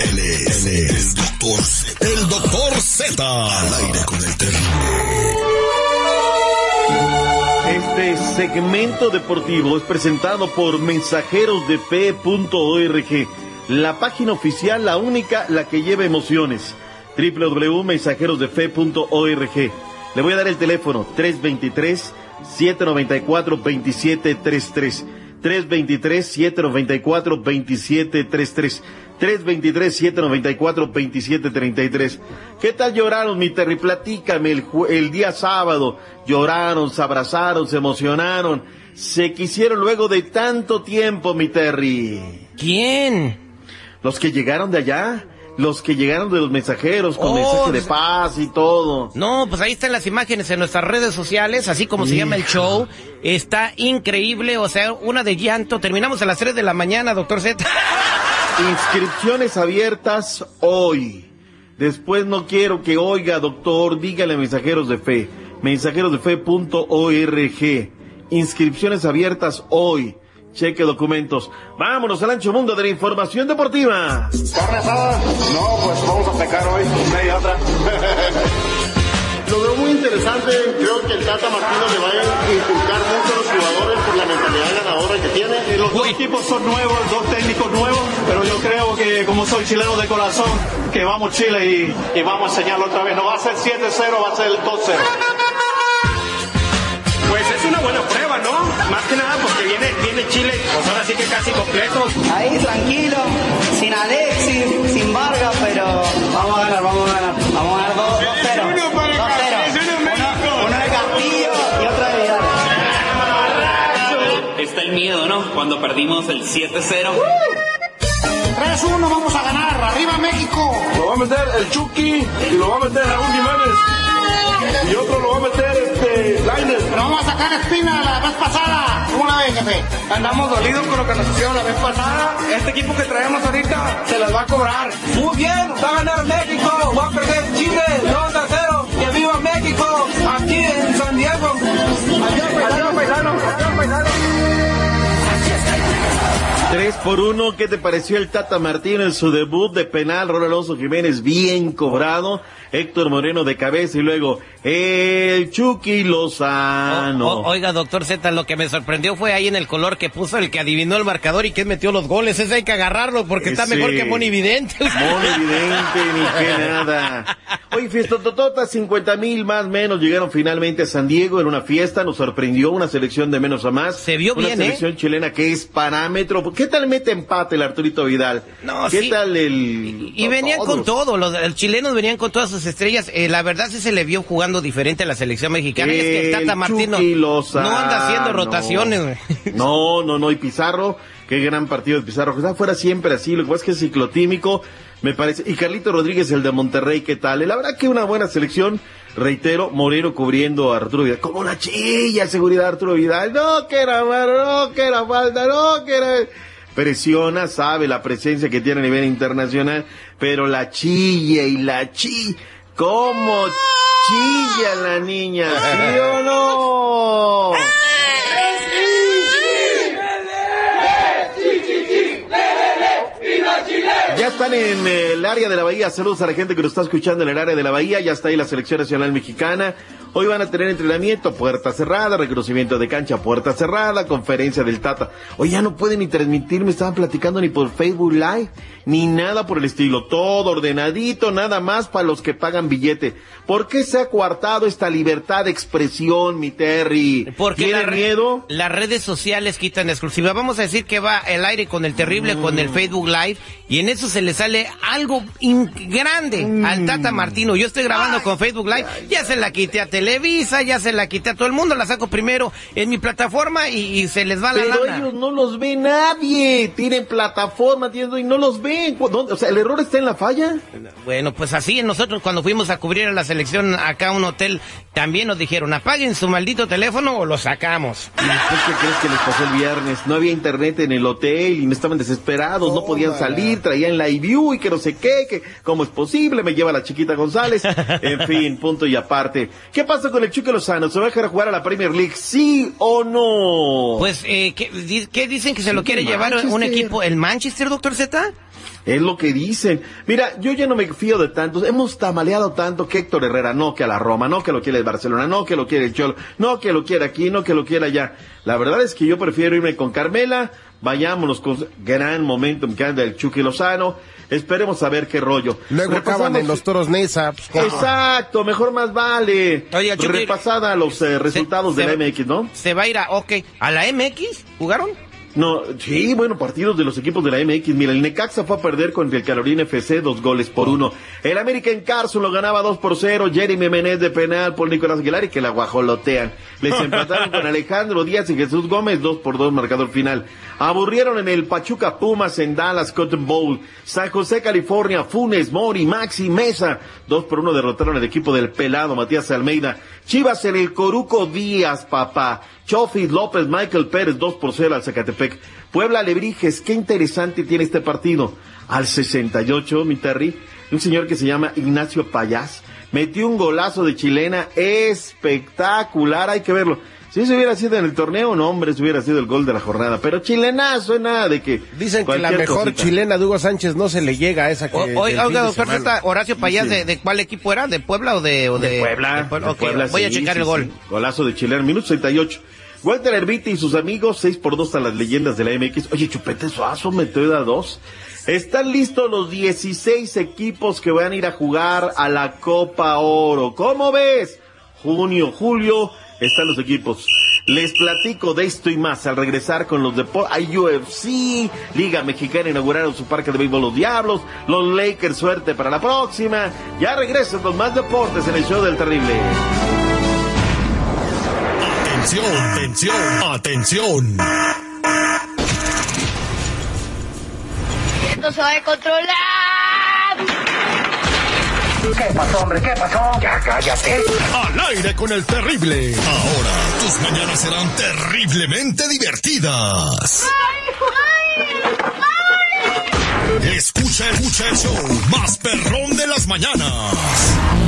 Él es, el doctor Z. El doctor Z. Al aire con el terrible. Este segmento deportivo es presentado por mensajerosdefe.org, la página oficial, la única, la que lleva emociones. www.mensajerosdefe.org. Le voy a dar el teléfono 323 794 2733. 323-794-2733. 323-794-2733. ¿Qué tal lloraron, mi Terry? Platícame el, el día sábado. Lloraron, se abrazaron, se emocionaron. Se quisieron luego de tanto tiempo, mi Terry. ¿Quién? Los que llegaron de allá. Los que llegaron de los mensajeros con Oh, mensaje de pues- paz y todo. No, pues ahí están las imágenes en nuestras redes sociales, así como se llama el show. Está increíble, o sea, una de llanto. Terminamos a las 3 de la mañana, doctor Z. Inscripciones abiertas hoy. Después no quiero que oiga, doctor, dígale a mensajeros de fe. Mensajerosdefe.org. Inscripciones abiertas hoy. Cheque documentos. Vámonos al ancho mundo de la información deportiva. ¿Carne asada? No, pues vamos a pecar hoy, media otra. Lo veo muy interesante, creo que el Tata Martino le va a inculcar mucho a los jugadores por la mentalidad ganadora que tiene. Los dos equipos son nuevos, dos técnicos nuevos, pero yo creo que como soy chileno de corazón, que vamos Chile y, y vamos a enseñarlo otra vez. No va a ser 7-0, va a ser el 2-0. Pues es una buena prueba, ¿no? Más que nada porque viene, viene Chile, pues ahora sí que casi completo. Ahí tranquilo, sin Alexis, sin Vargas, pero vamos a ganar, vamos a ganar. Vamos a ganar 2-0. 2-0. Uno, uno de Castillo y otro de Vidal. Está el miedo, ¿no? Cuando perdimos el 7-0. 3-1 vamos a ganar, arriba México. Lo va a meter el Chucky y lo va a meter Raúl Jiménez. Y otro lo va a meter. Espina la vez pasada. ¿Cómo la ven, jefe? Andamos dolidos con lo que nos hicieron la vez pasada. Este equipo que traemos ahorita se las va a cobrar. Muy bien, va a ganar 3 por 1, ¿qué te pareció el Tata Martino en su debut de penal? Rol Alonso Jiménez bien cobrado, Héctor Moreno de cabeza y luego el Chucky Lozano. O- oiga, doctor Z, lo que me sorprendió fue ahí en el color que puso el que adivinó el marcador y que metió los goles. Ese hay que agarrarlo porque está Ese- mejor que Moni Vidente. Muy evidente, ni que nada. Oye, fiesta totota, 50 mil más menos llegaron finalmente a San Diego en una fiesta, nos sorprendió una selección de menos a más. Se vio una bien, ¿eh? selección chilena que es parámetro. ¿Qué tal mete empate el Arturito Vidal? No, ¿Qué sí. tal el... Y venían con todo, los, los chilenos venían con todas sus estrellas. Eh, la verdad sí se le vio jugando diferente a la selección mexicana. Y es que el Tata El Martino no anda haciendo rotaciones. güey. No, no, no. Y Pizarro, qué gran partido de Pizarro. Que está fuera siempre así. Lo que pasa es que es ciclotímico, me parece. Y Carlito Rodríguez, el de Monterrey, ¿qué tal? La verdad que una buena selección. Reitero, Moreno cubriendo a Arturo Vidal. Como la chilla, seguridad Arturo Vidal. No, que era no, que era falta, no, que era... Presiona, sabe la presencia que tiene a nivel internacional, pero la chilla y la chi... ¿Cómo chilla la niña? ¿Sí o no? están en el área de la Bahía. Saludos a la gente que nos está escuchando en el área de la Bahía. Ya está ahí la selección nacional mexicana. Hoy van a tener entrenamiento, puerta cerrada, reconocimiento de cancha, puerta cerrada, conferencia del Tata. Hoy ya no pueden ni transmitir, me estaban platicando ni por Facebook Live, ni nada por el estilo. Todo ordenadito, nada más para los que pagan billete. ¿Por qué se ha coartado esta libertad de expresión, mi Terry? Porque ¿Tiene la miedo? las redes sociales quitan exclusiva. Vamos a decir que va el aire con el terrible, con Mm. el Facebook Live, y en eso se le sale algo grande Mm. al Tata Martino. Yo estoy grabando con Facebook Live, ya se la quité a Televisa, ya se la quité a todo el mundo, la saco primero en mi plataforma y, y se les va la Pero lana. ellos no los ve nadie. Tienen plataforma, tienen, y no los ven. ¿Dónde? O sea, el error está en la falla. Bueno, pues así nosotros cuando fuimos a cubrir a la selección acá a un hotel, también nos dijeron, apaguen su maldito teléfono o lo sacamos. ¿Y después qué crees que les pasó el viernes? No había internet en el hotel y no estaban desesperados, no podían salir, traían la view y que no sé qué, que cómo es posible, me lleva la chiquita González. En fin, punto y aparte. ¿Qué pasa con el Chuque Lozano? ¿Se va a dejar jugar a la Premier League? ¿Sí o no? Pues, eh, ¿qué, di- qué dicen que se lo quiere llevar un Manchester. equipo? ¿El Manchester, doctor Z? Es lo que dicen. Mira, yo ya no me fío de tantos. Hemos tamaleado tanto que Héctor Herrera no que a la Roma, no que lo quiere el Barcelona, no que lo quiere el Cholo, no que lo quiere aquí, no que lo quiera allá. La verdad es que yo prefiero irme con Carmela. Vayámonos con gran momentum que anda el Chucky Lozano. Esperemos a ver qué rollo. Luego acaban en los toros Nesa. pues. Exacto, mejor más vale. Oye, Chucky- Repasada los eh, resultados se- de la MX, ¿no? Se va a ir a, ok, ¿a la MX? ¿Jugaron? No, sí, bueno, partidos de los equipos de la MX. Mira, el Necaxa fue a perder contra el Carolina FC dos goles por uno. El América en Carson lo ganaba dos por cero. Jeremy Menez de penal por Nicolás Aguilar y que la guajolotean. Les empataron con Alejandro Díaz y Jesús Gómez dos por dos marcador final. Aburrieron en el Pachuca Pumas en Dallas Cotton Bowl. San José, California, Funes, Mori, Maxi, Mesa. Dos por uno derrotaron al equipo del pelado Matías Almeida. Chivas en el Coruco Díaz, papá. Chofis López, Michael Pérez, 2 por 0 al Zacatepec. Puebla Lebrijes, qué interesante tiene este partido. Al 68, mi Terry, un señor que se llama Ignacio Payás, metió un golazo de chilena espectacular, hay que verlo. Si eso hubiera sido en el torneo, no, hombre, eso hubiera sido el gol de la jornada. Pero chilenazo, es nada de que. Dicen que la mejor cosita. chilena de Hugo Sánchez no se le llega a esa que. O- oiga, oiga, doctor Horacio Payás, Sí. ¿de, de cuál equipo era? ¿De Puebla o de...? O de, De Puebla. de Puebla, de ok, Puebla, voy a checar sí, el gol. sí. Golazo de Chilena, minuto 68. Walter Herbiti y sus amigos, 6 por 2 a las leyendas de la MX. Oye, Chupete Suazo metió a 2. Están listos los 16 equipos que van a ir a jugar a la Copa Oro. ¿Cómo ves? Junio, julio, están los equipos. Les platico de esto y más al regresar con los deportes. Hay UFC, Liga Mexicana inauguraron su parque de béisbol Los Diablos, los Lakers, suerte para la próxima. Ya regresan con más deportes en el show del terrible. Atención, atención, atención. Esto se va a controlar. ¿Qué pasó, hombre? ¿Qué pasó? Ya cállate. Al aire con el terrible. Ahora tus mañanas serán terriblemente divertidas. Escucha, escucha el show más perrón de las mañanas.